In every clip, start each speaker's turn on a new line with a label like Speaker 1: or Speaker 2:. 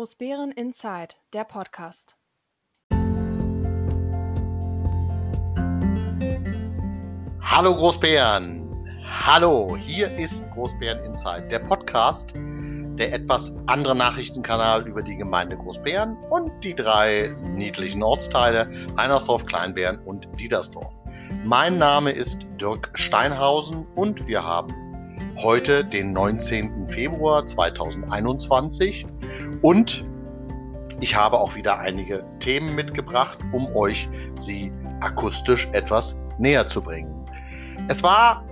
Speaker 1: Großbären Inside, der Podcast.
Speaker 2: Hallo Großbären. Hallo, hier ist Großbären Inside, der Podcast, der etwas andere Nachrichtenkanal über die Gemeinde Großbären und die drei niedlichen Ortsteile Heinersdorf, Kleinbären und Diedersdorf. Mein Name ist Dirk Steinhausen und wir haben heute den 19. Februar 2021 und ich habe auch wieder einige Themen mitgebracht, um euch sie akustisch etwas näher zu bringen. Es war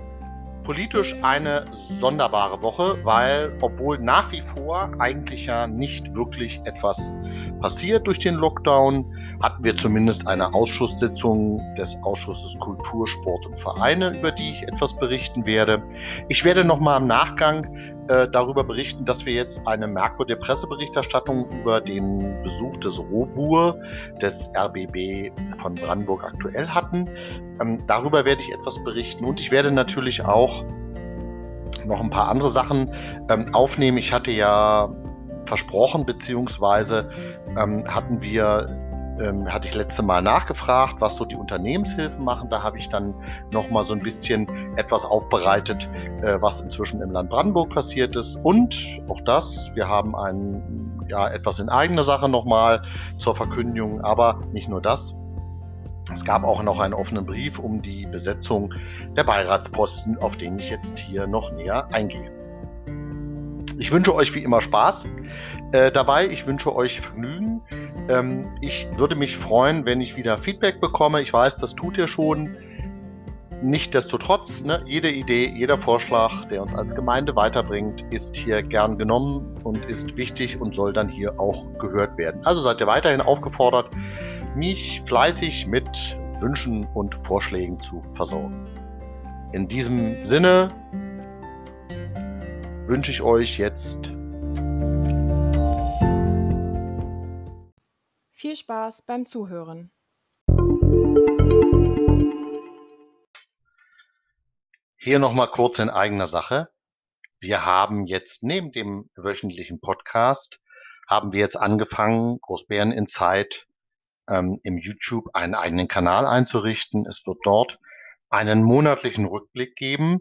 Speaker 2: politisch eine sonderbare Woche, weil obwohl nach wie vor eigentlich ja nicht wirklich etwas passiert durch den Lockdown, hatten wir zumindest eine Ausschusssitzung des Ausschusses Kultur, Sport und Vereine, über die ich etwas berichten werde. Ich werde nochmal im Nachgang äh, darüber berichten, dass wir jetzt eine merkwürdige Presseberichterstattung über den Besuch des Robur des RBB von Brandenburg aktuell hatten. Ähm, darüber werde ich etwas berichten und ich werde natürlich auch noch ein paar andere Sachen ähm, aufnehmen. Ich hatte ja versprochen, beziehungsweise ähm, hatten wir ähm, hatte ich letzte Mal nachgefragt, was so die Unternehmenshilfen machen. Da habe ich dann noch mal so ein bisschen etwas aufbereitet, äh, was inzwischen im Land Brandenburg passiert ist. Und auch das, wir haben ein, ja, etwas in eigener Sache noch mal zur Verkündigung, aber nicht nur das. Es gab auch noch einen offenen Brief um die Besetzung der Beiratsposten, auf den ich jetzt hier noch näher eingehe. Ich wünsche euch wie immer Spaß äh, dabei. Ich wünsche euch Vergnügen. Ähm, ich würde mich freuen, wenn ich wieder Feedback bekomme. Ich weiß, das tut ihr schon. Nichtsdestotrotz, ne, jede Idee, jeder Vorschlag, der uns als Gemeinde weiterbringt, ist hier gern genommen und ist wichtig und soll dann hier auch gehört werden. Also seid ihr weiterhin aufgefordert, mich fleißig mit Wünschen und Vorschlägen zu versorgen. In diesem Sinne wünsche ich euch jetzt
Speaker 1: Spaß beim Zuhören.
Speaker 2: Hier nochmal kurz in eigener Sache. Wir haben jetzt neben dem wöchentlichen Podcast, haben wir jetzt angefangen, Großbären in Zeit ähm, im YouTube einen eigenen Kanal einzurichten. Es wird dort einen monatlichen Rückblick geben.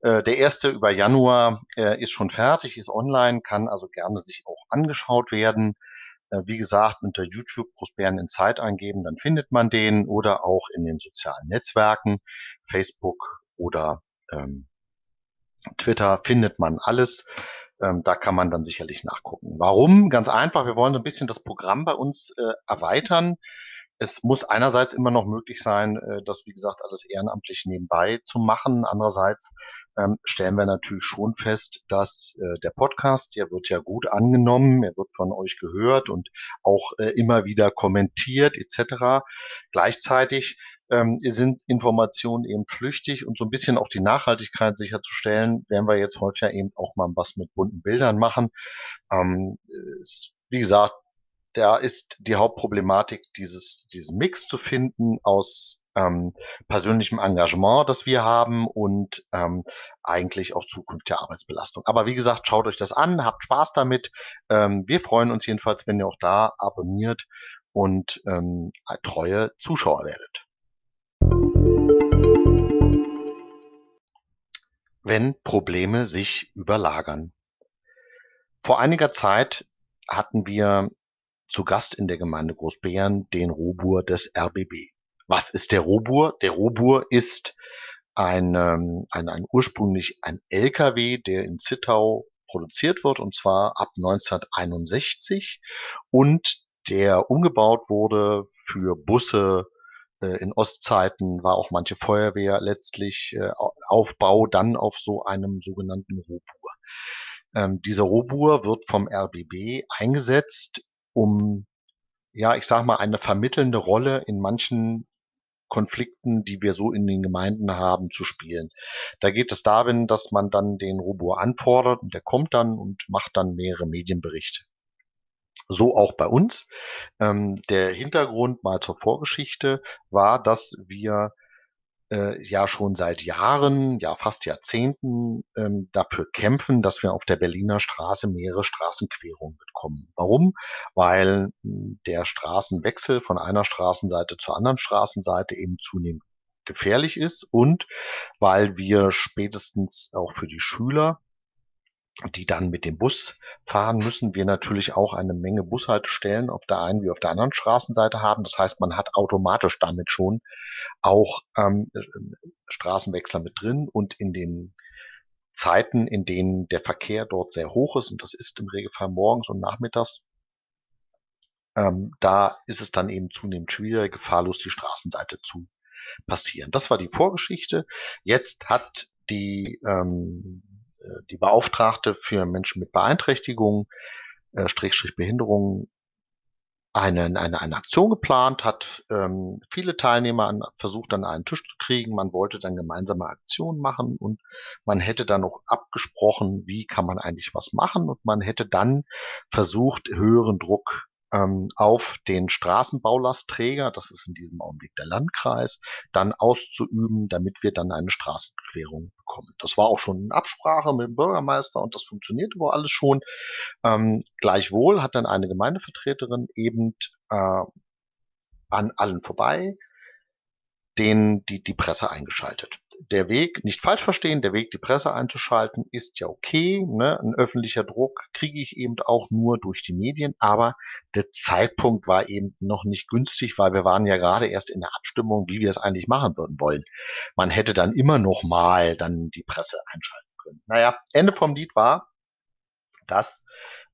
Speaker 2: Äh, der erste über Januar äh, ist schon fertig, ist online, kann also gerne sich auch angeschaut werden. Äh, wie gesagt, unter YouTube Großbären in Zeit eingeben, dann findet man den oder auch in den sozialen Netzwerken, Facebook oder ähm, Twitter findet man alles. Ähm, da kann man dann sicherlich nachgucken. Warum? Ganz einfach, wir wollen so ein bisschen das Programm bei uns äh, erweitern es muss einerseits immer noch möglich sein, äh, das, wie gesagt, alles ehrenamtlich nebenbei zu machen. Andererseits ähm, stellen wir natürlich schon fest, dass äh, der Podcast, der wird ja gut angenommen, er wird von euch gehört und auch äh, immer wieder kommentiert etc. Gleichzeitig ähm, sind Informationen eben flüchtig und so ein bisschen auch die Nachhaltigkeit sicherzustellen, werden wir jetzt häufiger eben auch mal was mit bunten Bildern machen. Ähm, ist, wie gesagt, da ist die Hauptproblematik, dieses, diesen Mix zu finden aus ähm, persönlichem Engagement, das wir haben und ähm, eigentlich auch zukünftiger Arbeitsbelastung. Aber wie gesagt, schaut euch das an, habt Spaß damit. Ähm, wir freuen uns jedenfalls, wenn ihr auch da abonniert und ähm, treue Zuschauer werdet. Wenn Probleme sich überlagern. Vor einiger Zeit hatten wir zu Gast in der Gemeinde Großbären den Robur des RBB. Was ist der Robur? Der Robur ist ein, ähm, ein, ein ursprünglich ein LKW, der in Zittau produziert wird, und zwar ab 1961 und der umgebaut wurde für Busse äh, in Ostzeiten, war auch manche Feuerwehr letztlich äh, Aufbau dann auf so einem sogenannten Robur. Ähm, dieser Robur wird vom RBB eingesetzt um, ja, ich sage mal, eine vermittelnde Rolle in manchen Konflikten, die wir so in den Gemeinden haben, zu spielen. Da geht es darin, dass man dann den Robo anfordert und der kommt dann und macht dann mehrere Medienberichte. So auch bei uns. Ähm, der Hintergrund mal zur Vorgeschichte war, dass wir äh, ja schon seit Jahren, ja fast Jahrzehnten ähm, dafür kämpfen, dass wir auf der Berliner Straße mehrere Straßenquerungen bekommen. Warum? Weil hm, der Straßenwechsel von einer Straßenseite zur anderen Straßenseite eben zunehmend gefährlich ist und weil wir spätestens auch für die Schüler die dann mit dem Bus fahren müssen, wir natürlich auch eine Menge Bushaltestellen auf der einen wie auf der anderen Straßenseite haben. Das heißt, man hat automatisch damit schon auch ähm, Straßenwechsler mit drin und in den Zeiten, in denen der Verkehr dort sehr hoch ist, und das ist im Regelfall morgens und nachmittags, ähm, da ist es dann eben zunehmend schwieriger, gefahrlos die Straßenseite zu passieren. Das war die Vorgeschichte. Jetzt hat die ähm, äh, die Beauftragte für Menschen mit Beeinträchtigungen, äh, Strichstrich Behinderungen, eine, eine, eine Aktion geplant, hat ähm, viele Teilnehmer an, versucht, an einen Tisch zu kriegen. Man wollte dann gemeinsame Aktionen machen und man hätte dann noch abgesprochen, wie kann man eigentlich was machen und man hätte dann versucht, höheren Druck ähm, auf den Straßenbaulastträger, das ist in diesem Augenblick der Landkreis, dann auszuüben, damit wir dann eine Straßenquerung bekommen. Das war auch schon in Absprache mit dem Bürgermeister und das funktioniert aber alles schon. Ähm, gleichwohl hat dann eine Gemeindevertreterin eben äh, an allen vorbei den, die, die Presse eingeschaltet der Weg, nicht falsch verstehen, der Weg, die Presse einzuschalten, ist ja okay. Ne? Ein öffentlicher Druck kriege ich eben auch nur durch die Medien, aber der Zeitpunkt war eben noch nicht günstig, weil wir waren ja gerade erst in der Abstimmung, wie wir es eigentlich machen würden wollen. Man hätte dann immer noch mal dann die Presse einschalten können. Naja, Ende vom Lied war, dass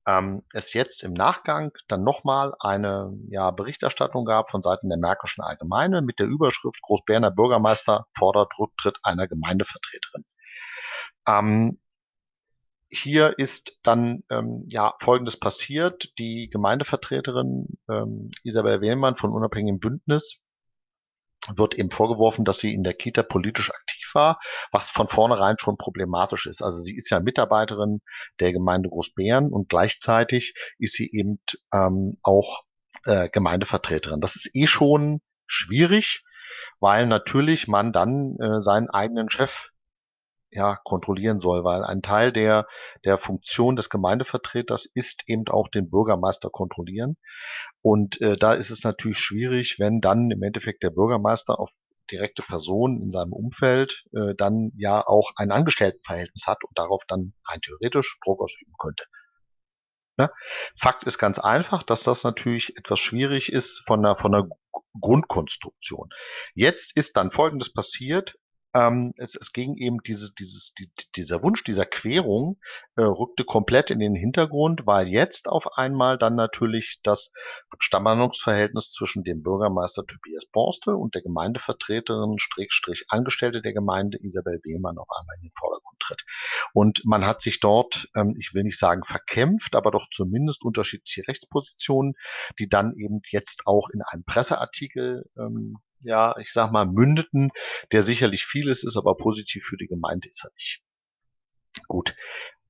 Speaker 2: ähm, es jetzt im Nachgang dann nochmal eine ja, Berichterstattung gab von Seiten der Märkischen Allgemeine mit der Überschrift Großberner Bürgermeister fordert Rücktritt einer Gemeindevertreterin. Ähm, hier ist dann ähm, ja Folgendes passiert. Die Gemeindevertreterin ähm, Isabel Wehlmann von Unabhängigem Bündnis wird eben vorgeworfen, dass sie in der Kita politisch aktiv war, was von vornherein schon problematisch ist. Also sie ist ja Mitarbeiterin der Gemeinde Großbären und gleichzeitig ist sie eben ähm, auch äh, Gemeindevertreterin. Das ist eh schon schwierig, weil natürlich man dann äh, seinen eigenen Chef ja, kontrollieren soll, weil ein Teil der, der Funktion des Gemeindevertreters ist eben auch den Bürgermeister kontrollieren. Und äh, da ist es natürlich schwierig, wenn dann im Endeffekt der Bürgermeister auf direkte Person in seinem Umfeld äh, dann ja auch ein Angestelltenverhältnis hat und darauf dann rein theoretisch Druck ausüben könnte. Ne? Fakt ist ganz einfach, dass das natürlich etwas schwierig ist von der, von der Grundkonstruktion. Jetzt ist dann Folgendes passiert. Ähm, es, es ging eben dieses, dieses, die, dieser Wunsch dieser Querung äh, rückte komplett in den Hintergrund, weil jetzt auf einmal dann natürlich das Stammhandlungsverhältnis zwischen dem Bürgermeister Tobias Borstel und der Gemeindevertreterin, Strich, Angestellte der Gemeinde Isabel Wehmann auf einmal in den Vordergrund tritt. Und man hat sich dort, ähm, ich will nicht sagen verkämpft, aber doch zumindest unterschiedliche Rechtspositionen, die dann eben jetzt auch in einem Presseartikel ähm, ja, ich sag mal, mündeten, der sicherlich vieles ist, aber positiv für die Gemeinde ist er nicht. Gut.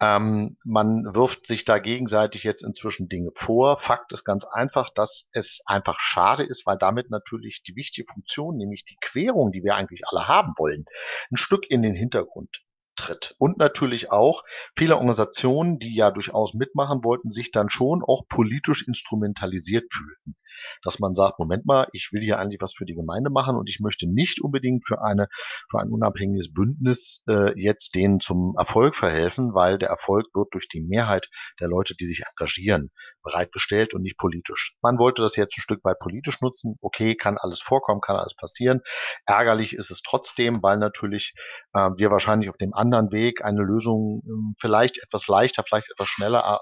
Speaker 2: Ähm, man wirft sich da gegenseitig jetzt inzwischen Dinge vor. Fakt ist ganz einfach, dass es einfach schade ist, weil damit natürlich die wichtige Funktion, nämlich die Querung, die wir eigentlich alle haben wollen, ein Stück in den Hintergrund tritt. Und natürlich auch viele Organisationen, die ja durchaus mitmachen wollten, sich dann schon auch politisch instrumentalisiert fühlten dass man sagt, Moment mal, ich will hier eigentlich was für die Gemeinde machen und ich möchte nicht unbedingt für eine für ein unabhängiges Bündnis äh, jetzt denen zum Erfolg verhelfen, weil der Erfolg wird durch die Mehrheit der Leute, die sich engagieren, bereitgestellt und nicht politisch. Man wollte das jetzt ein Stück weit politisch nutzen. Okay, kann alles vorkommen, kann alles passieren. Ärgerlich ist es trotzdem, weil natürlich äh, wir wahrscheinlich auf dem anderen Weg eine Lösung äh, vielleicht etwas leichter, vielleicht etwas schneller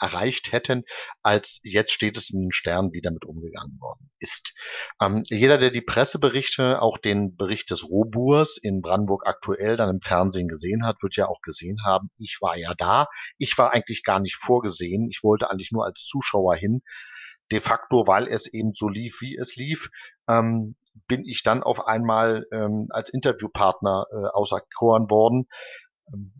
Speaker 2: erreicht hätten, als jetzt steht es in den Sternen, wie damit umgegangen worden ist. Ähm, jeder, der die Presseberichte, auch den Bericht des Roburs in Brandenburg aktuell dann im Fernsehen gesehen hat, wird ja auch gesehen haben, ich war ja da. Ich war eigentlich gar nicht vorgesehen. Ich wollte eigentlich nur als Zuschauer hin. De facto, weil es eben so lief, wie es lief, ähm, bin ich dann auf einmal ähm, als Interviewpartner äh, auserkoren worden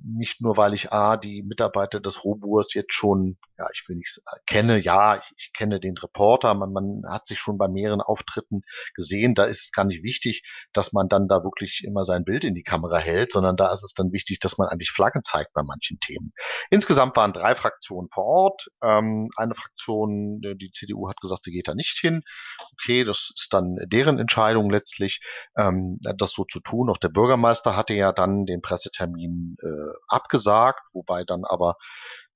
Speaker 2: nicht nur, weil ich A, die Mitarbeiter des Roburs jetzt schon, ja, ich will nicht kenne, ja, ich, ich kenne den Reporter, man, man hat sich schon bei mehreren Auftritten gesehen, da ist es gar nicht wichtig, dass man dann da wirklich immer sein Bild in die Kamera hält, sondern da ist es dann wichtig, dass man eigentlich Flaggen zeigt bei manchen Themen. Insgesamt waren drei Fraktionen vor Ort. Ähm, eine Fraktion, die CDU hat gesagt, sie geht da nicht hin. Okay, das ist dann deren Entscheidung letztlich, ähm, das so zu tun. Auch der Bürgermeister hatte ja dann den Pressetermin äh, abgesagt, wobei dann aber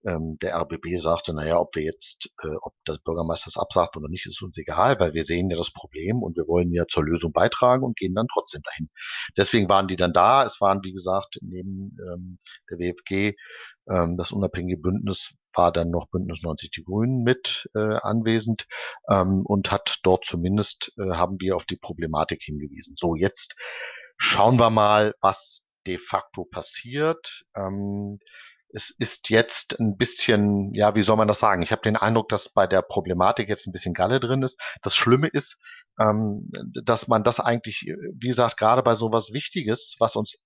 Speaker 2: ähm, der RBB sagte, naja, ob wir jetzt, äh, ob der Bürgermeister es absagt oder nicht, ist uns egal, weil wir sehen ja das Problem und wir wollen ja zur Lösung beitragen und gehen dann trotzdem dahin. Deswegen waren die dann da. Es waren, wie gesagt, neben ähm, der WFG ähm, das unabhängige Bündnis war dann noch Bündnis 90 Die Grünen mit äh, anwesend ähm, und hat dort zumindest, äh, haben wir auf die Problematik hingewiesen. So, jetzt schauen wir mal, was de facto passiert. Ähm, es ist jetzt ein bisschen, ja, wie soll man das sagen? Ich habe den Eindruck, dass bei der Problematik jetzt ein bisschen Galle drin ist. Das Schlimme ist, ähm, dass man das eigentlich, wie gesagt, gerade bei sowas Wichtiges, was uns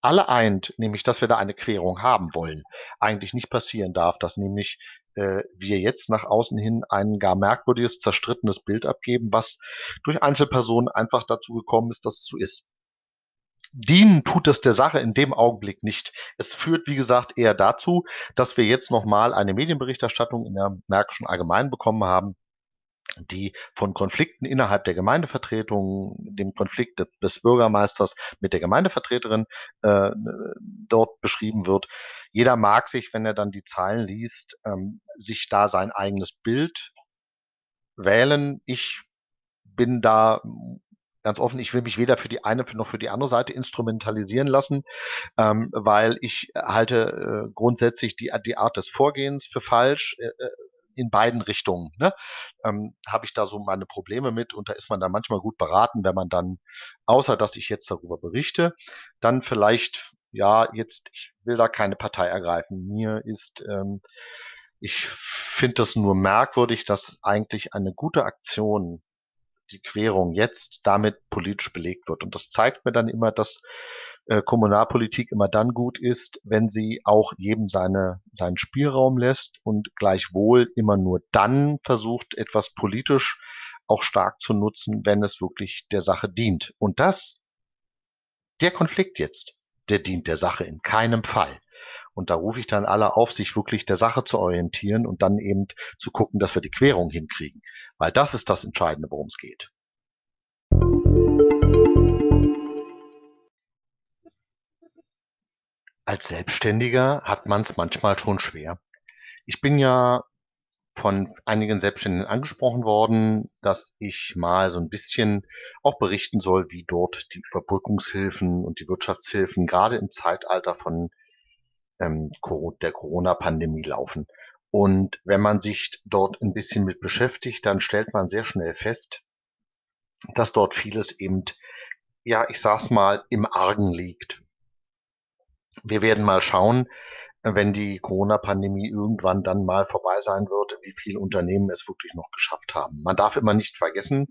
Speaker 2: alle eint, nämlich dass wir da eine Querung haben wollen, eigentlich nicht passieren darf, dass nämlich äh, wir jetzt nach außen hin ein gar merkwürdiges, zerstrittenes Bild abgeben, was durch Einzelpersonen einfach dazu gekommen ist, dass es so ist dienen tut es der Sache in dem Augenblick nicht. Es führt, wie gesagt, eher dazu, dass wir jetzt nochmal eine Medienberichterstattung in der Märkischen Allgemeinen bekommen haben, die von Konflikten innerhalb der Gemeindevertretung, dem Konflikt des Bürgermeisters mit der Gemeindevertreterin äh, dort beschrieben wird. Jeder mag sich, wenn er dann die Zahlen liest, ähm, sich da sein eigenes Bild wählen. Ich bin da ganz offen, ich will mich weder für die eine noch für die andere Seite instrumentalisieren lassen, ähm, weil ich halte äh, grundsätzlich die, die Art des Vorgehens für falsch. Äh, äh, in beiden Richtungen ne? ähm, habe ich da so meine Probleme mit und da ist man dann manchmal gut beraten, wenn man dann, außer dass ich jetzt darüber berichte, dann vielleicht, ja, jetzt, ich will da keine Partei ergreifen. Mir ist, ähm, ich finde das nur merkwürdig, dass eigentlich eine gute Aktion die Querung jetzt damit politisch belegt wird. Und das zeigt mir dann immer, dass äh, Kommunalpolitik immer dann gut ist, wenn sie auch jedem seine, seinen Spielraum lässt und gleichwohl immer nur dann versucht, etwas politisch auch stark zu nutzen, wenn es wirklich der Sache dient. Und das, der Konflikt jetzt, der dient der Sache in keinem Fall. Und da rufe ich dann alle auf, sich wirklich der Sache zu orientieren und dann eben zu gucken, dass wir die Querung hinkriegen. Weil das ist das Entscheidende, worum es geht. Als Selbstständiger hat man es manchmal schon schwer. Ich bin ja von einigen Selbstständigen angesprochen worden, dass ich mal so ein bisschen auch berichten soll, wie dort die Überbrückungshilfen und die Wirtschaftshilfen gerade im Zeitalter von ähm, der Corona-Pandemie laufen. Und wenn man sich dort ein bisschen mit beschäftigt, dann stellt man sehr schnell fest, dass dort vieles eben, ja, ich sag's mal, im Argen liegt. Wir werden mal schauen, wenn die Corona-Pandemie irgendwann dann mal vorbei sein wird, wie viele Unternehmen es wirklich noch geschafft haben. Man darf immer nicht vergessen,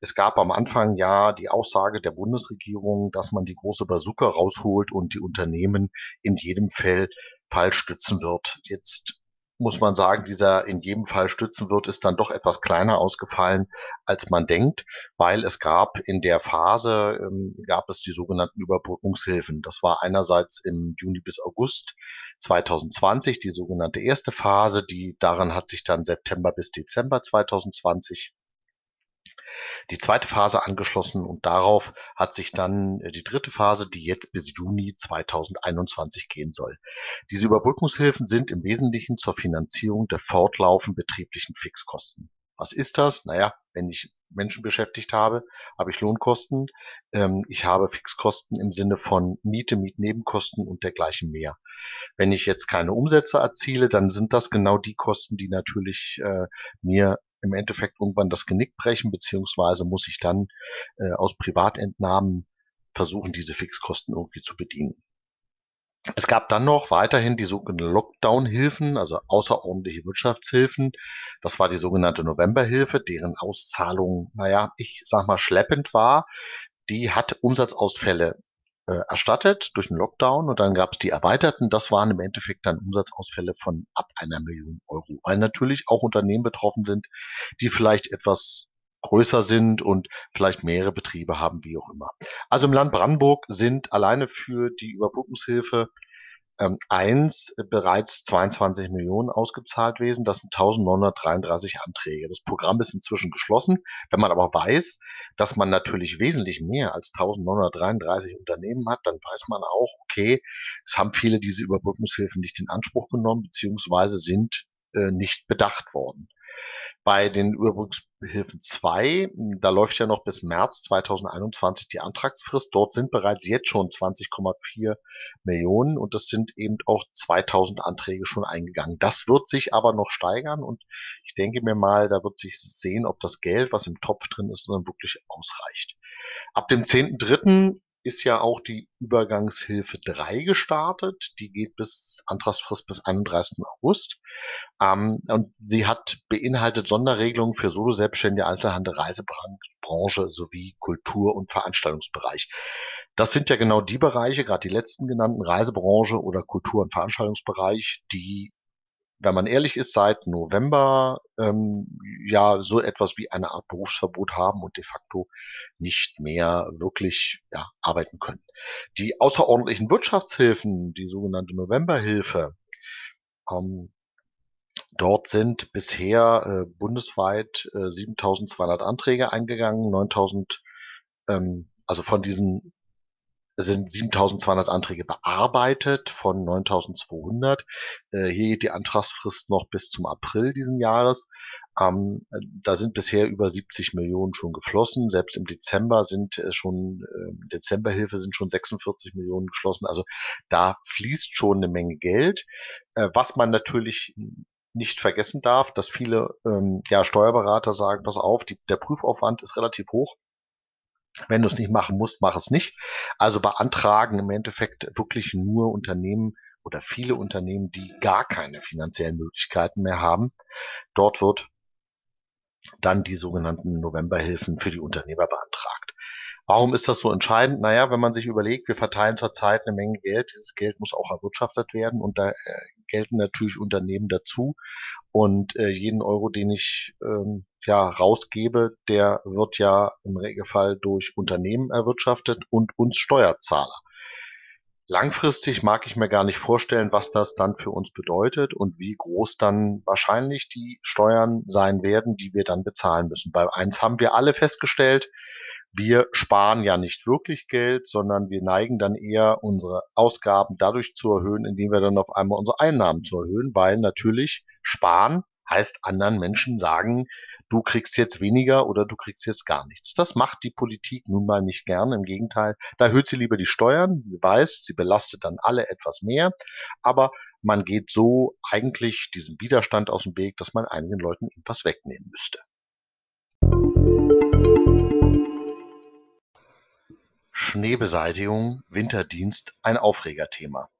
Speaker 2: es gab am Anfang ja die Aussage der Bundesregierung, dass man die große Bazooka rausholt und die Unternehmen in jedem Fall Fall stützen wird. Jetzt muss man sagen, dieser in jedem Fall stützen wird, ist dann doch etwas kleiner ausgefallen, als man denkt, weil es gab in der Phase, ähm, gab es die sogenannten Überbrückungshilfen. Das war einerseits im Juni bis August 2020 die sogenannte erste Phase, die daran hat sich dann September bis Dezember 2020 die zweite Phase angeschlossen und darauf hat sich dann äh, die dritte Phase, die jetzt bis Juni 2021 gehen soll. Diese Überbrückungshilfen sind im Wesentlichen zur Finanzierung der fortlaufend betrieblichen Fixkosten. Was ist das? Naja, wenn ich Menschen beschäftigt habe, habe ich Lohnkosten. Ähm, ich habe Fixkosten im Sinne von Miete, Mietnebenkosten und dergleichen mehr. Wenn ich jetzt keine Umsätze erziele, dann sind das genau die Kosten, die natürlich äh, mir im Endeffekt irgendwann das Genick brechen, beziehungsweise muss ich dann äh, aus Privatentnahmen versuchen, diese Fixkosten irgendwie zu bedienen. Es gab dann noch weiterhin die sogenannten Lockdown-Hilfen, also außerordentliche Wirtschaftshilfen. Das war die sogenannte Novemberhilfe, deren Auszahlung, naja, ich sag mal, schleppend war. Die hat Umsatzausfälle erstattet durch den Lockdown und dann gab es die erweiterten. Das waren im Endeffekt dann Umsatzausfälle von ab einer Million Euro, weil natürlich auch Unternehmen betroffen sind, die vielleicht etwas größer sind und vielleicht mehrere Betriebe haben, wie auch immer. Also im Land Brandenburg sind alleine für die Überbrückungshilfe ähm, 1 bereits 22 Millionen ausgezahlt gewesen. Das sind 1933 Anträge. Das Programm ist inzwischen geschlossen. Wenn man aber weiß, dass man natürlich wesentlich mehr als 1933 Unternehmen hat, dann weiß man auch, okay, es haben viele diese Überbrückungshilfen nicht in Anspruch genommen, beziehungsweise sind äh, nicht bedacht worden. Bei den Überbrückungshilfen 2, da läuft ja noch bis März 2021 die Antragsfrist. Dort sind bereits jetzt schon 20,4 Millionen und es sind eben auch 2000 Anträge schon eingegangen. Das wird sich aber noch steigern und ich denke mir mal, da wird sich sehen, ob das Geld, was im Topf drin ist, dann wirklich ausreicht. Ab dem 10.3 ist ja auch die Übergangshilfe 3 gestartet. Die geht bis Antragsfrist bis 31. August. Ähm, und sie hat beinhaltet Sonderregelungen für Solo-Selbstständige, Einzelhandel, Reisebranche sowie Kultur- und Veranstaltungsbereich. Das sind ja genau die Bereiche, gerade die letzten genannten, Reisebranche oder Kultur- und Veranstaltungsbereich, die wenn man ehrlich ist, seit November ähm, ja so etwas wie eine Art Berufsverbot haben und de facto nicht mehr wirklich ja, arbeiten können. Die außerordentlichen Wirtschaftshilfen, die sogenannte Novemberhilfe, ähm, dort sind bisher äh, bundesweit äh, 7.200 Anträge eingegangen, 9.000 ähm, also von diesen sind 7200 Anträge bearbeitet von 9200. Äh, hier geht die Antragsfrist noch bis zum April diesen Jahres. Ähm, da sind bisher über 70 Millionen schon geflossen. Selbst im Dezember sind äh, schon, äh, Dezemberhilfe sind schon 46 Millionen geschlossen. Also da fließt schon eine Menge Geld. Äh, was man natürlich nicht vergessen darf, dass viele ähm, ja, Steuerberater sagen, pass auf, die, der Prüfaufwand ist relativ hoch. Wenn du es nicht machen musst, mach es nicht. Also beantragen im Endeffekt wirklich nur Unternehmen oder viele Unternehmen, die gar keine finanziellen Möglichkeiten mehr haben. Dort wird dann die sogenannten Novemberhilfen für die Unternehmer beantragt. Warum ist das so entscheidend? Naja, wenn man sich überlegt, wir verteilen zurzeit eine Menge Geld, dieses Geld muss auch erwirtschaftet werden und da äh, gelten natürlich Unternehmen dazu. Und äh, jeden Euro, den ich ähm, ja rausgebe, der wird ja im Regelfall durch Unternehmen erwirtschaftet und uns Steuerzahler. Langfristig mag ich mir gar nicht vorstellen, was das dann für uns bedeutet und wie groß dann wahrscheinlich die Steuern sein werden, die wir dann bezahlen müssen. Bei eins haben wir alle festgestellt, wir sparen ja nicht wirklich Geld, sondern wir neigen dann eher unsere Ausgaben dadurch zu erhöhen, indem wir dann auf einmal unsere Einnahmen zu erhöhen, weil natürlich sparen heißt anderen Menschen sagen, du kriegst jetzt weniger oder du kriegst jetzt gar nichts. Das macht die Politik nun mal nicht gern. Im Gegenteil, da erhöht sie lieber die Steuern. Sie weiß, sie belastet dann alle etwas mehr. Aber man geht so eigentlich diesem Widerstand aus dem Weg, dass man einigen Leuten etwas wegnehmen müsste. Schneebeseitigung, Winterdienst ein Aufregerthema.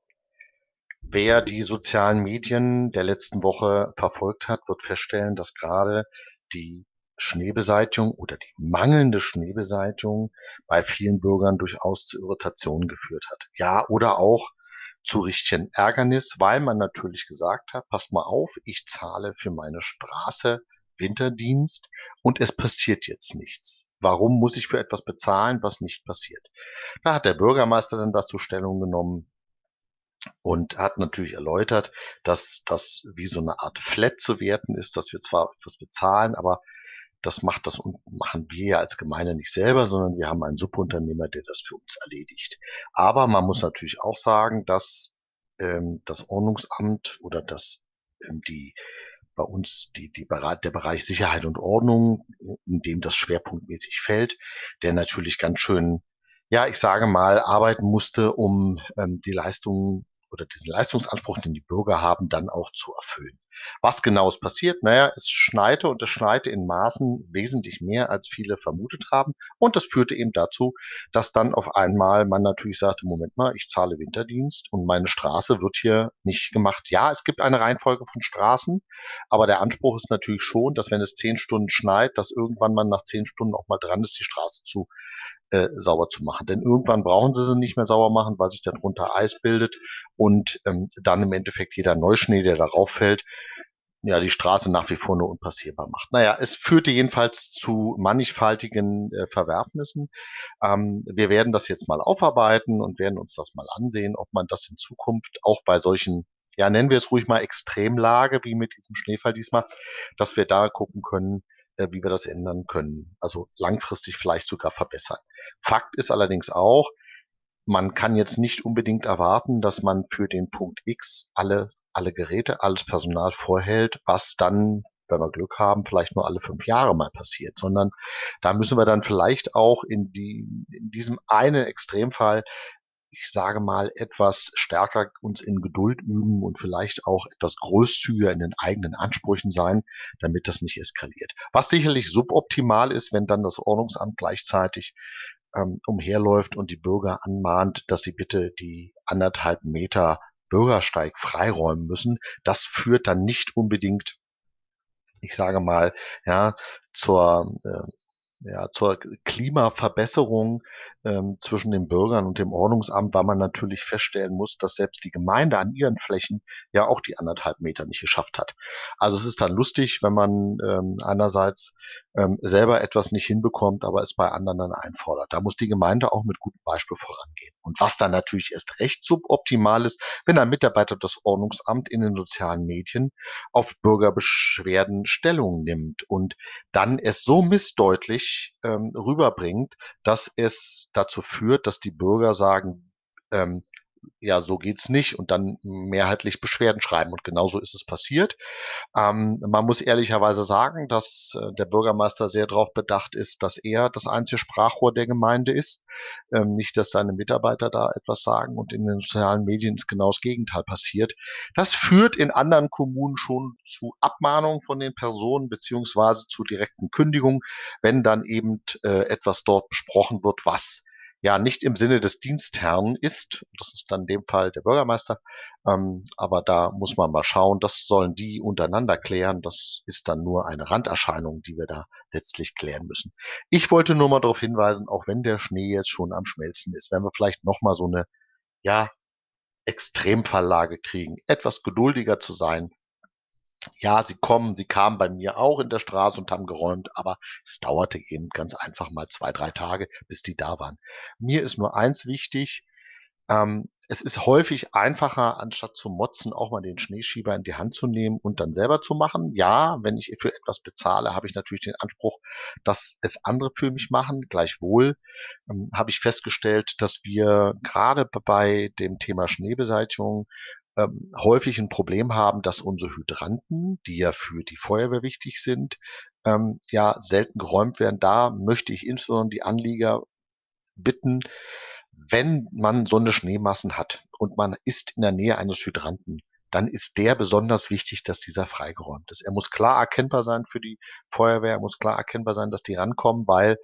Speaker 2: Wer die sozialen Medien der letzten Woche verfolgt hat, wird feststellen, dass gerade die Schneebeseitigung oder die mangelnde Schneebeseitigung bei vielen Bürgern durchaus zu Irritationen geführt hat. Ja, oder auch zu richtigen Ärgernis, weil man natürlich gesagt hat, passt mal auf, ich zahle für meine Straße Winterdienst und es passiert jetzt nichts. Warum muss ich für etwas bezahlen, was nicht passiert? Da hat der Bürgermeister dann dazu Stellung genommen und hat natürlich erläutert, dass das wie so eine Art Flat zu werten ist, dass wir zwar etwas bezahlen, aber das macht das und machen wir ja als Gemeinde nicht selber, sondern wir haben einen Subunternehmer, der das für uns erledigt. Aber man muss natürlich auch sagen, dass ähm, das Ordnungsamt oder dass ähm, die bei uns die, die der Bereich Sicherheit und Ordnung, in dem das schwerpunktmäßig fällt, der natürlich ganz schön, ja, ich sage mal, arbeiten musste, um ähm, die Leistungen oder diesen Leistungsanspruch, den die Bürger haben, dann auch zu erfüllen. Was genau ist passiert? Naja, es schneite und es schneite in Maßen wesentlich mehr, als viele vermutet haben. Und das führte eben dazu, dass dann auf einmal man natürlich sagte, Moment mal, ich zahle Winterdienst und meine Straße wird hier nicht gemacht. Ja, es gibt eine Reihenfolge von Straßen, aber der Anspruch ist natürlich schon, dass wenn es zehn Stunden schneit, dass irgendwann man nach zehn Stunden auch mal dran ist, die Straße zu äh, sauber zu machen. Denn irgendwann brauchen sie sie nicht mehr sauber machen, weil sich darunter Eis bildet und ähm, dann im Endeffekt jeder Neuschnee, der darauf fällt, ja, die Straße nach wie vor nur unpassierbar macht. Naja, es führte jedenfalls zu mannigfaltigen äh, Verwerfnissen. Ähm, wir werden das jetzt mal aufarbeiten und werden uns das mal ansehen, ob man das in Zukunft auch bei solchen, ja, nennen wir es ruhig mal Extremlage, wie mit diesem Schneefall diesmal, dass wir da gucken können, äh, wie wir das ändern können. Also langfristig vielleicht sogar verbessern. Fakt ist allerdings auch, man kann jetzt nicht unbedingt erwarten, dass man für den Punkt X alle, alle Geräte, alles Personal vorhält, was dann, wenn wir Glück haben, vielleicht nur alle fünf Jahre mal passiert, sondern da müssen wir dann vielleicht auch in, die, in diesem einen Extremfall ich sage mal, etwas stärker uns in Geduld üben und vielleicht auch etwas großzügiger in den eigenen Ansprüchen sein, damit das nicht eskaliert. Was sicherlich suboptimal ist, wenn dann das Ordnungsamt gleichzeitig ähm, umherläuft und die Bürger anmahnt, dass sie bitte die anderthalb Meter Bürgersteig freiräumen müssen. Das führt dann nicht unbedingt, ich sage mal, ja, zur äh, ja, zur Klimaverbesserung ähm, zwischen den Bürgern und dem Ordnungsamt, weil man natürlich feststellen muss, dass selbst die Gemeinde an ihren Flächen ja auch die anderthalb Meter nicht geschafft hat. Also es ist dann lustig, wenn man ähm, einerseits ähm, selber etwas nicht hinbekommt, aber es bei anderen dann einfordert. Da muss die Gemeinde auch mit gutem Beispiel vorangehen. Und was dann natürlich erst recht suboptimal ist, wenn ein Mitarbeiter das Ordnungsamt in den sozialen Medien auf Bürgerbeschwerden Stellung nimmt und dann es so missdeutlich ähm, rüberbringt, dass es dazu führt, dass die Bürger sagen, ähm, ja, so geht's nicht und dann mehrheitlich Beschwerden schreiben. Und genauso ist es passiert. Ähm, man muss ehrlicherweise sagen, dass äh, der Bürgermeister sehr darauf bedacht ist, dass er das einzige Sprachrohr der Gemeinde ist. Ähm, nicht, dass seine Mitarbeiter da etwas sagen und in den sozialen Medien ist genau das Gegenteil passiert. Das führt in anderen Kommunen schon zu Abmahnungen von den Personen beziehungsweise zu direkten Kündigungen, wenn dann eben äh, etwas dort besprochen wird, was ja nicht im Sinne des Dienstherrn ist. Das ist dann in dem Fall der Bürgermeister. Ähm, aber da muss man mal schauen. Das sollen die untereinander klären. Das ist dann nur eine Randerscheinung, die wir da letztlich klären müssen. Ich wollte nur mal darauf hinweisen, auch wenn der Schnee jetzt schon am Schmelzen ist, wenn wir vielleicht noch mal so eine, ja, Extremfalllage kriegen, etwas geduldiger zu sein, ja, sie kommen, sie kamen bei mir auch in der Straße und haben geräumt, aber es dauerte eben ganz einfach mal zwei, drei Tage, bis die da waren. Mir ist nur eins wichtig, ähm, es ist häufig einfacher, anstatt zu motzen, auch mal den Schneeschieber in die Hand zu nehmen und dann selber zu machen. Ja, wenn ich für etwas bezahle, habe ich natürlich den Anspruch, dass es andere für mich machen. Gleichwohl ähm, habe ich festgestellt, dass wir gerade bei dem Thema Schneebeseitigung ähm, häufig ein Problem haben, dass unsere Hydranten, die ja für die Feuerwehr wichtig sind, ähm, ja selten geräumt werden. Da möchte ich insbesondere die Anlieger bitten, wenn man so eine Schneemassen hat und man ist in der Nähe eines Hydranten, dann ist der besonders wichtig, dass dieser freigeräumt ist. Er muss klar erkennbar sein für die Feuerwehr, er muss klar erkennbar sein, dass die rankommen, weil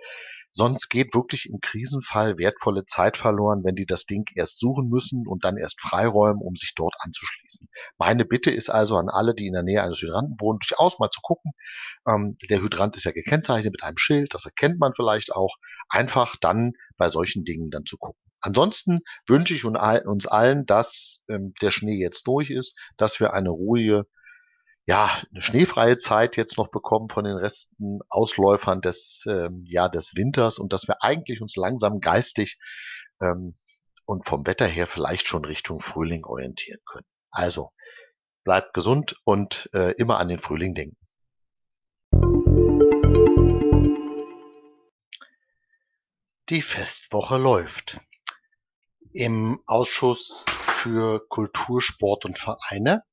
Speaker 2: Sonst geht wirklich im Krisenfall wertvolle Zeit verloren, wenn die das Ding erst suchen müssen und dann erst freiräumen, um sich dort anzuschließen. Meine Bitte ist also an alle, die in der Nähe eines Hydranten wohnen, durchaus mal zu gucken. Ähm, der Hydrant ist ja gekennzeichnet mit einem Schild, das erkennt man vielleicht auch. Einfach dann bei solchen Dingen dann zu gucken. Ansonsten wünsche ich uns allen, dass ähm, der Schnee jetzt durch ist, dass wir eine ruhige ja, eine schneefreie Zeit jetzt noch bekommen von den Resten Ausläufern des, ähm, ja, des Winters und dass wir eigentlich uns langsam geistig ähm, und vom Wetter her vielleicht schon Richtung Frühling orientieren können. Also bleibt gesund und äh, immer an den Frühling denken. Die Festwoche läuft. Im Ausschuss für Kultur, Sport und Vereine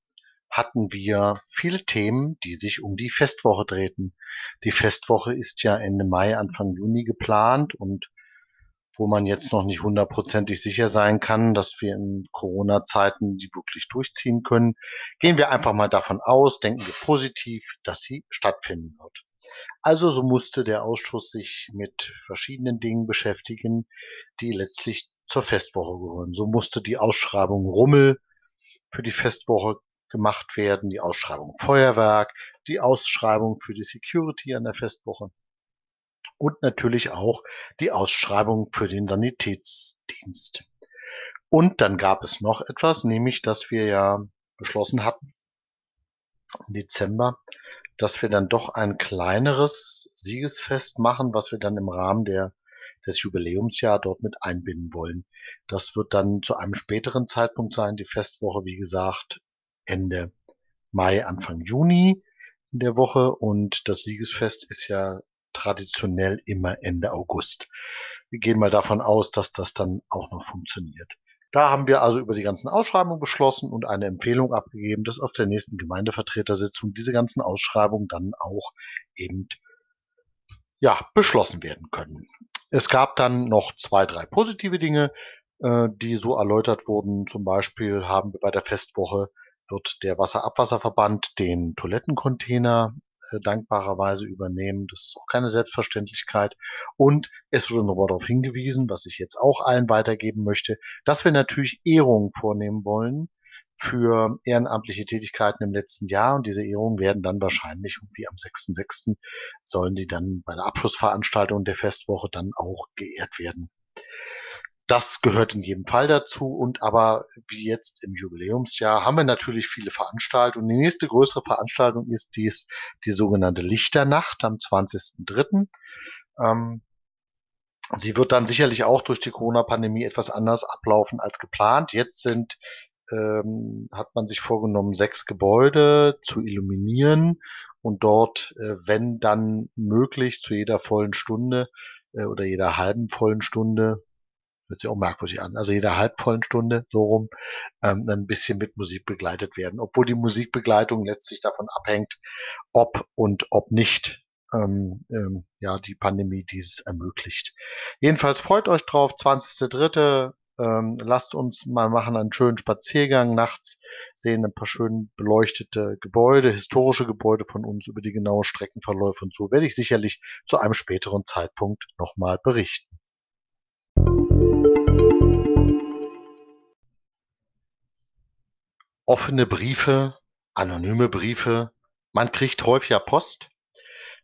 Speaker 2: hatten wir viele Themen, die sich um die Festwoche drehten. Die Festwoche ist ja Ende Mai, Anfang Juni geplant und wo man jetzt noch nicht hundertprozentig sicher sein kann, dass wir in Corona-Zeiten die wirklich durchziehen können, gehen wir einfach mal davon aus, denken wir positiv, dass sie stattfinden wird. Also so musste der Ausschuss sich mit verschiedenen Dingen beschäftigen, die letztlich zur Festwoche gehören. So musste die Ausschreibung Rummel für die Festwoche gemacht werden, die Ausschreibung Feuerwerk, die Ausschreibung für die Security an der Festwoche. und natürlich auch die Ausschreibung für den Sanitätsdienst. Und dann gab es noch etwas, nämlich, dass wir ja beschlossen hatten im Dezember, dass wir dann doch ein kleineres Siegesfest machen, was wir dann im Rahmen der, des Jubiläumsjahr dort mit einbinden wollen. Das wird dann zu einem späteren Zeitpunkt sein. Die Festwoche, wie gesagt, Ende Mai, Anfang Juni in der Woche. Und das Siegesfest ist ja traditionell immer Ende August. Wir gehen mal davon aus, dass das dann auch noch funktioniert. Da haben wir also über die ganzen Ausschreibungen beschlossen und eine Empfehlung abgegeben, dass auf der nächsten Gemeindevertretersitzung diese ganzen Ausschreibungen dann auch eben ja, beschlossen werden können. Es gab dann noch zwei, drei positive Dinge, äh, die so erläutert wurden. Zum Beispiel haben wir bei der Festwoche wird der Wasserabwasserverband den Toilettencontainer äh, dankbarerweise übernehmen. Das ist auch keine Selbstverständlichkeit. Und es wurde nochmal darauf hingewiesen, was ich jetzt auch allen weitergeben möchte, dass wir natürlich Ehrungen vornehmen wollen für ehrenamtliche Tätigkeiten im letzten Jahr. Und diese Ehrungen werden dann wahrscheinlich irgendwie am 6.6. sollen die dann bei der Abschlussveranstaltung der Festwoche dann auch geehrt werden. Das gehört in jedem Fall dazu. Und aber wie jetzt im Jubiläumsjahr haben wir natürlich viele Veranstaltungen. Die nächste größere Veranstaltung ist dies, die sogenannte Lichternacht am 20.03. Ähm, sie wird dann sicherlich auch durch die Corona-Pandemie etwas anders ablaufen als geplant. Jetzt sind ähm, hat man sich vorgenommen, sechs Gebäude zu illuminieren und dort, äh, wenn dann möglich, zu jeder vollen Stunde äh, oder jeder halben vollen Stunde hört sich auch merkwürdig an. Also jeder halbvollen Stunde, so rum, ähm, ein bisschen mit Musik begleitet werden. Obwohl die Musikbegleitung letztlich davon abhängt, ob und ob nicht ähm, ähm, ja die Pandemie dieses ermöglicht. Jedenfalls freut euch drauf, 20.3. Ähm, lasst uns mal machen einen schönen Spaziergang nachts, sehen ein paar schön beleuchtete Gebäude, historische Gebäude von uns über die genaue Streckenverläufe und so werde ich sicherlich zu einem späteren Zeitpunkt nochmal berichten. Offene Briefe, anonyme Briefe. Man kriegt häufiger Post,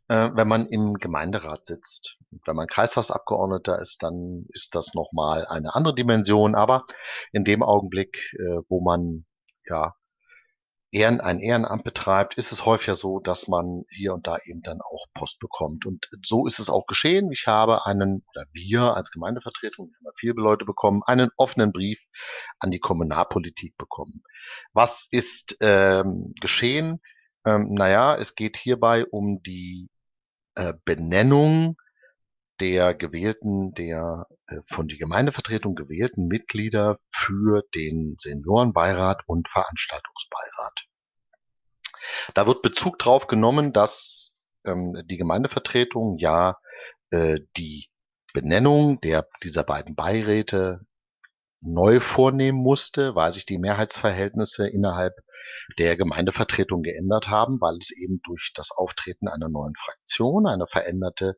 Speaker 2: äh, wenn man im Gemeinderat sitzt. Wenn man Kreistagsabgeordneter ist, dann ist das nochmal eine andere Dimension. Aber in dem Augenblick, äh, wo man ja Ehren, ein Ehrenamt betreibt, ist es häufiger so, dass man hier und da eben dann auch Post bekommt. Und so ist es auch geschehen. Ich habe einen, oder wir als Gemeindevertretung, wir haben viele Leute bekommen, einen offenen Brief an die Kommunalpolitik bekommen. Was ist ähm, geschehen? Ähm, naja, es geht hierbei um die äh, Benennung der gewählten, der von die Gemeindevertretung gewählten Mitglieder für den Seniorenbeirat und Veranstaltungsbeirat. Da wird Bezug drauf genommen, dass ähm, die Gemeindevertretung ja äh, die Benennung der, dieser beiden Beiräte neu vornehmen musste, weil sich die Mehrheitsverhältnisse innerhalb der Gemeindevertretung geändert haben, weil es eben durch das Auftreten einer neuen Fraktion eine veränderte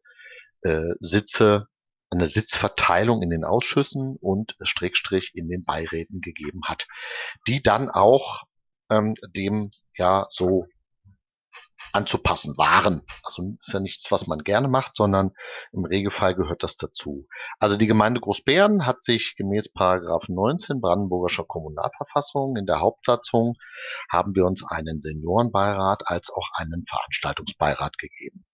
Speaker 2: äh, Sitze, eine Sitzverteilung in den Ausschüssen und Strickstrich in den Beiräten gegeben hat, die dann auch ähm, dem ja so anzupassen waren. Also ist ja nichts, was man gerne macht, sondern im Regelfall gehört das dazu. Also die Gemeinde Großbären hat sich gemäß Paragraph 19 Brandenburgischer Kommunalverfassung in der Hauptsatzung haben wir uns einen Seniorenbeirat als auch einen Veranstaltungsbeirat gegeben.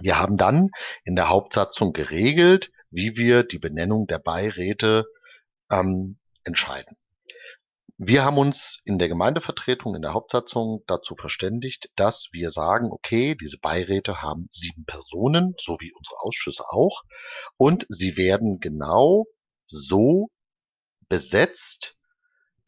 Speaker 2: Wir haben dann in der Hauptsatzung geregelt, wie wir die Benennung der Beiräte ähm, entscheiden. Wir haben uns in der Gemeindevertretung, in der Hauptsatzung dazu verständigt, dass wir sagen, okay, diese Beiräte haben sieben Personen, so wie unsere Ausschüsse auch, und sie werden genau so besetzt,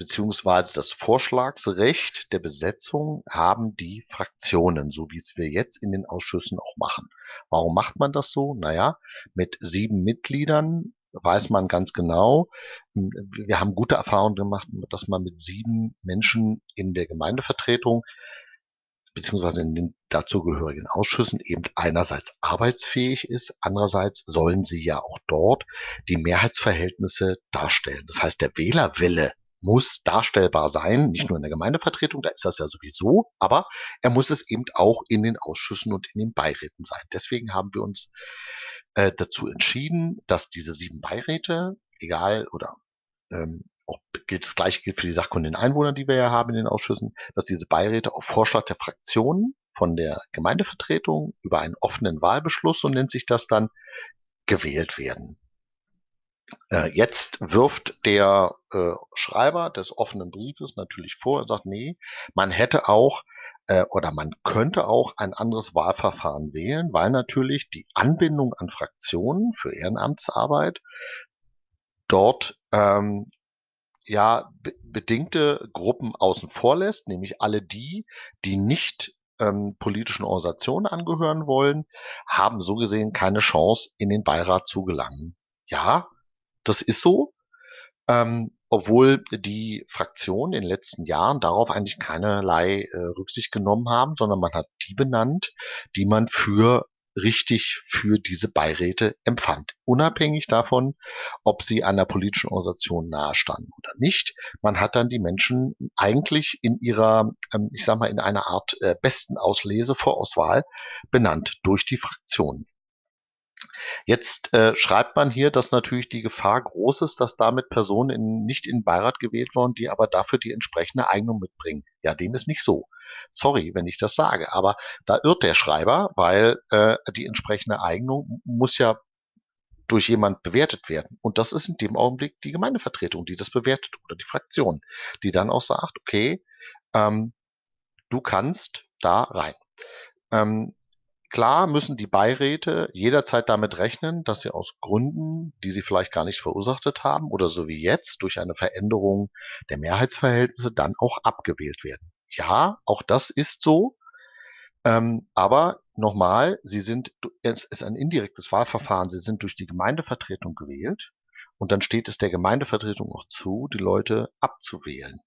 Speaker 2: beziehungsweise das Vorschlagsrecht der Besetzung haben die Fraktionen, so wie es wir jetzt in den Ausschüssen auch machen. Warum macht man das so? Naja, mit sieben Mitgliedern weiß man ganz genau, hm, wir haben gute Erfahrungen gemacht, dass man mit sieben Menschen in der Gemeindevertretung beziehungsweise in den dazugehörigen Ausschüssen eben einerseits arbeitsfähig ist, andererseits sollen sie ja auch dort die Mehrheitsverhältnisse darstellen. Das heißt, der Wählerwille muss darstellbar sein, nicht nur in der Gemeindevertretung, da ist das ja sowieso, aber er muss es eben auch in den Ausschüssen und in den Beiräten sein. Deswegen haben wir uns äh, dazu entschieden, dass diese sieben Beiräte, egal oder ähm, auch gilt das gleiche gilt für die sachkundigen Einwohner, die wir ja haben in den Ausschüssen, dass diese Beiräte auf Vorschlag der Fraktionen von der Gemeindevertretung über einen offenen Wahlbeschluss, so nennt sich das dann, gewählt werden. Äh, jetzt wirft der äh, Schreiber des offenen Briefes natürlich vor und sagt, nee, man hätte auch äh, oder man könnte auch ein anderes Wahlverfahren wählen, weil natürlich die Anbindung an Fraktionen für Ehrenamtsarbeit dort ähm, ja be bedingte Gruppen außen vor lässt, nämlich alle die, die nicht ähm, politischen Organisationen angehören wollen, haben so gesehen keine Chance, in den Beirat zu gelangen. Ja, das ist so. Ähm, obwohl die Fraktionen in den letzten Jahren darauf eigentlich keinerlei äh, Rücksicht genommen haben, sondern man hat die benannt, die man für richtig für diese Beiräte empfand. Unabhängig davon, ob sie einer politischen Organisation nahestanden oder nicht. Man hat dann die Menschen eigentlich in ihrer, ähm, ich sag mal, in einer Art äh, besten Auslese, Vorauswahl benannt durch die Fraktionen. Jetzt äh, schreibt man hier, dass natürlich die Gefahr groß ist, dass damit Personen in, nicht in Beirat gewählt worden, die aber dafür die entsprechende Eignung mitbringen. Ja, dem ist nicht so. Sorry, wenn ich das sage, aber da irrt der Schreiber, weil äh, die entsprechende Eignung muss ja durch jemand bewertet werden. Und das ist in dem Augenblick die Gemeindevertretung, die das bewertet oder die Fraktion, die dann auch sagt, okay, ähm, du kannst da rein. Ähm, Klar müssen die Beiräte jederzeit damit rechnen, dass sie aus Gründen, die sie vielleicht gar nicht verursacht haben oder so wie jetzt durch eine Veränderung der Mehrheitsverhältnisse dann auch abgewählt werden. Ja, auch das ist so. Ähm, aber nochmal, sie sind, es ist ein indirektes Wahlverfahren. Sie sind durch die Gemeindevertretung gewählt und dann steht es der Gemeindevertretung auch zu, die Leute abzuwählen.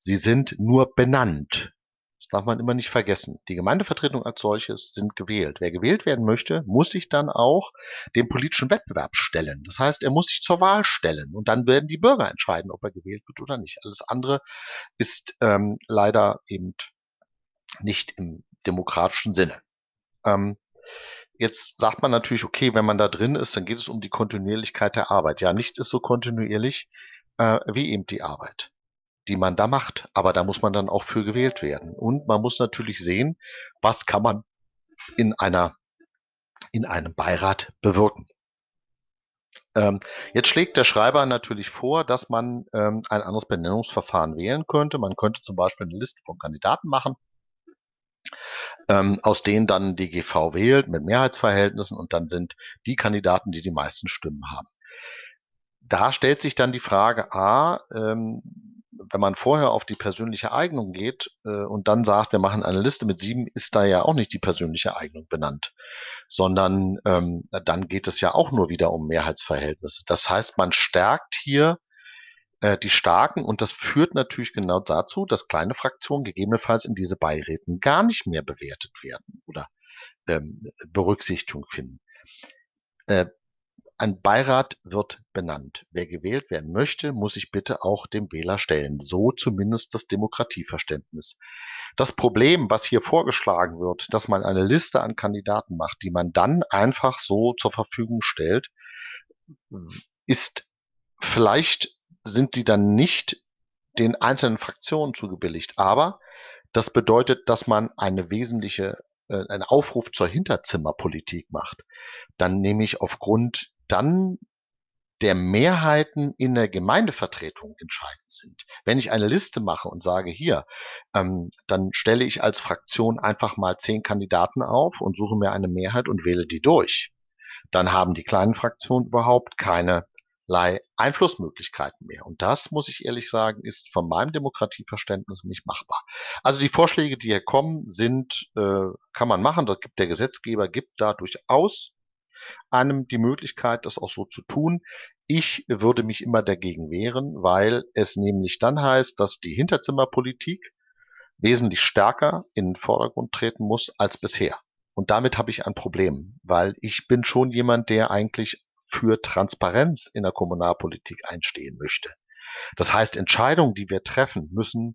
Speaker 2: Sie sind nur benannt. Das darf man immer nicht vergessen. Die Gemeindevertretung als solches sind gewählt. Wer gewählt werden möchte, muss sich dann auch dem politischen Wettbewerb stellen. Das heißt, er muss sich zur Wahl stellen und dann werden die Bürger entscheiden, ob er gewählt wird oder nicht. Alles andere ist ähm, leider eben nicht im demokratischen Sinne. Ähm, Jetzt sagt man natürlich, okay, wenn man da drin ist, dann geht es um die Kontinuierlichkeit der Arbeit. Ja, nichts ist so kontinuierlich äh, wie eben die Arbeit die man da macht. Aber da muss man dann auch für gewählt werden. Und man muss natürlich sehen, was kann man in einer, in einem Beirat bewirken. Ähm, jetzt schlägt der Schreiber natürlich vor, dass man ähm, ein anderes Benennungsverfahren wählen könnte. Man könnte zum Beispiel eine Liste von Kandidaten machen, ähm, aus denen dann die GV wählt mit Mehrheitsverhältnissen und dann sind die Kandidaten, die die meisten Stimmen haben. Da stellt sich dann die Frage, a, ähm, wenn man vorher auf die persönliche Eignung geht äh, und dann sagt, wir machen eine Liste mit sieben, ist da ja auch nicht die persönliche Eignung benannt, sondern ähm, dann geht es ja auch nur wieder um Mehrheitsverhältnisse. Das heißt, man stärkt hier äh, die Starken und das führt natürlich genau dazu, dass kleine Fraktionen gegebenenfalls in diese Beiräten gar nicht mehr bewertet werden oder ähm, Berücksichtigung finden. Äh, ein Beirat wird benannt. Wer gewählt werden möchte, muss sich bitte auch dem Wähler stellen. So zumindest das Demokratieverständnis. Das Problem, was hier vorgeschlagen wird, dass man eine Liste an Kandidaten macht, die man dann einfach so zur Verfügung stellt, ist vielleicht sind die dann nicht den einzelnen Fraktionen zugebilligt. Aber das bedeutet, dass man eine wesentliche, äh, einen Aufruf zur Hinterzimmerpolitik macht. Dann nämlich aufgrund dann der Mehrheiten in der Gemeindevertretung entscheidend sind. Wenn ich eine Liste mache und sage, hier, ähm, dann stelle ich als Fraktion einfach mal zehn Kandidaten auf und suche mir eine Mehrheit und wähle die durch. Dann haben die kleinen Fraktionen überhaupt keinerlei Einflussmöglichkeiten mehr. Und das, muss ich ehrlich sagen, ist von meinem Demokratieverständnis nicht machbar. Also die Vorschläge, die hier kommen, sind, äh, kann man machen. Das gibt der Gesetzgeber gibt da durchaus einem die Möglichkeit, das auch so zu tun. Ich würde mich immer dagegen wehren, weil es nämlich dann heißt, dass die Hinterzimmerpolitik wesentlich stärker in den Vordergrund treten muss als bisher. Und damit habe ich ein Problem, weil ich bin schon jemand, der eigentlich für Transparenz in der Kommunalpolitik einstehen möchte. Das heißt, Entscheidungen, die wir treffen, müssen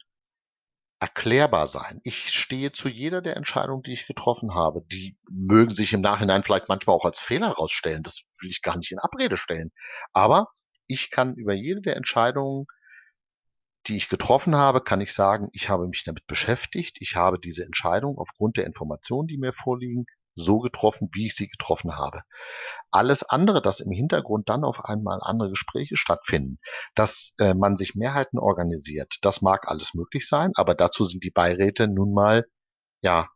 Speaker 2: erklärbar sein. Ich stehe zu jeder der Entscheidungen, die ich getroffen habe. Die mögen sich im Nachhinein vielleicht manchmal auch als Fehler herausstellen. Das will ich gar nicht in Abrede stellen. Aber ich kann über jede der Entscheidungen, die ich getroffen habe, kann ich sagen, ich habe mich damit beschäftigt. Ich habe diese Entscheidung aufgrund der Informationen, die mir vorliegen, so getroffen, wie ich sie getroffen habe. Alles andere, dass im Hintergrund dann auf einmal andere Gespräche stattfinden, dass äh, man sich Mehrheiten organisiert, das mag alles möglich sein, aber dazu sind die Beiräte nun mal, ja,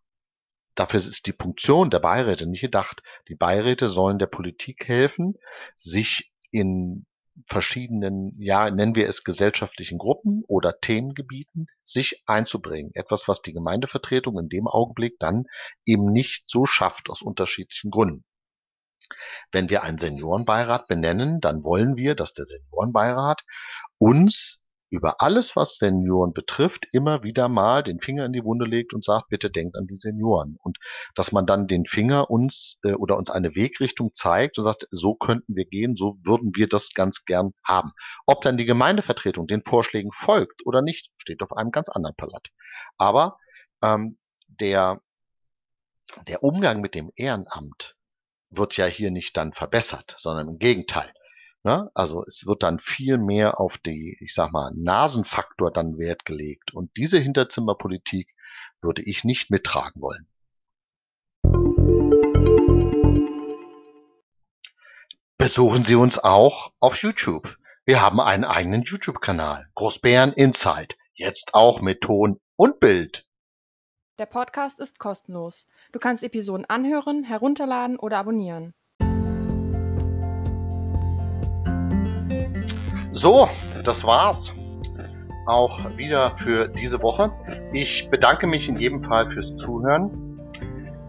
Speaker 2: dafür ist die Funktion der Beiräte nicht gedacht. Die Beiräte sollen der Politik helfen, sich in verschiedenen, ja, nennen wir es gesellschaftlichen Gruppen oder Themengebieten, sich einzubringen. Etwas, was die Gemeindevertretung in dem Augenblick dann eben nicht so schafft aus unterschiedlichen Gründen. Wenn wir einen Seniorenbeirat benennen, dann wollen wir, dass der Seniorenbeirat uns über alles, was Senioren betrifft, immer wieder mal den Finger in die Wunde legt und sagt, bitte denkt an die Senioren. Und dass man dann den Finger uns äh, oder uns eine Wegrichtung zeigt und sagt, so könnten wir gehen, so würden wir das ganz gern haben. Ob dann die Gemeindevertretung den Vorschlägen folgt oder nicht, steht auf einem ganz anderen Palat. Aber ähm, der, der Umgang mit dem Ehrenamt wird ja hier nicht dann verbessert, sondern im Gegenteil. Ne? Also es wird dann viel mehr auf die, ich sag mal, Nasenfaktor dann Wert gelegt. Und diese Hinterzimmerpolitik würde ich nicht mittragen wollen. Besuchen Sie uns auch auf YouTube. Wir haben einen eigenen YouTube-Kanal, Großbären Insight, jetzt auch mit Ton und Bild.
Speaker 1: Der Podcast ist kostenlos. Du kannst Episoden anhören, herunterladen oder abonnieren.
Speaker 2: So, das war's auch wieder für diese Woche. Ich bedanke mich in jedem Fall fürs Zuhören.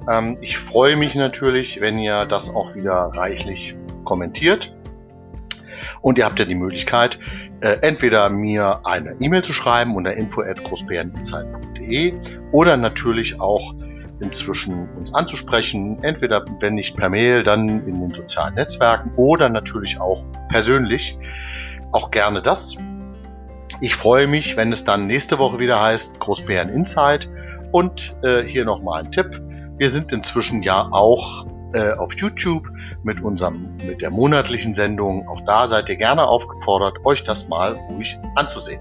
Speaker 2: Ähm, ich freue mich natürlich, wenn ihr das auch wieder reichlich kommentiert. Und ihr habt ja die Möglichkeit, äh, entweder mir eine E-Mail zu schreiben unter info@großbäreninsight.de oder natürlich auch inzwischen uns anzusprechen, entweder wenn nicht per Mail, dann in den sozialen Netzwerken oder natürlich auch persönlich auch gerne das. Ich freue mich, wenn es dann nächste Woche wieder heißt Großbären Insight. Und äh, hier nochmal ein Tipp. Wir sind inzwischen ja auch äh, auf YouTube mit unserem, mit der monatlichen Sendung. Auch da seid ihr gerne aufgefordert, euch das mal ruhig anzusehen.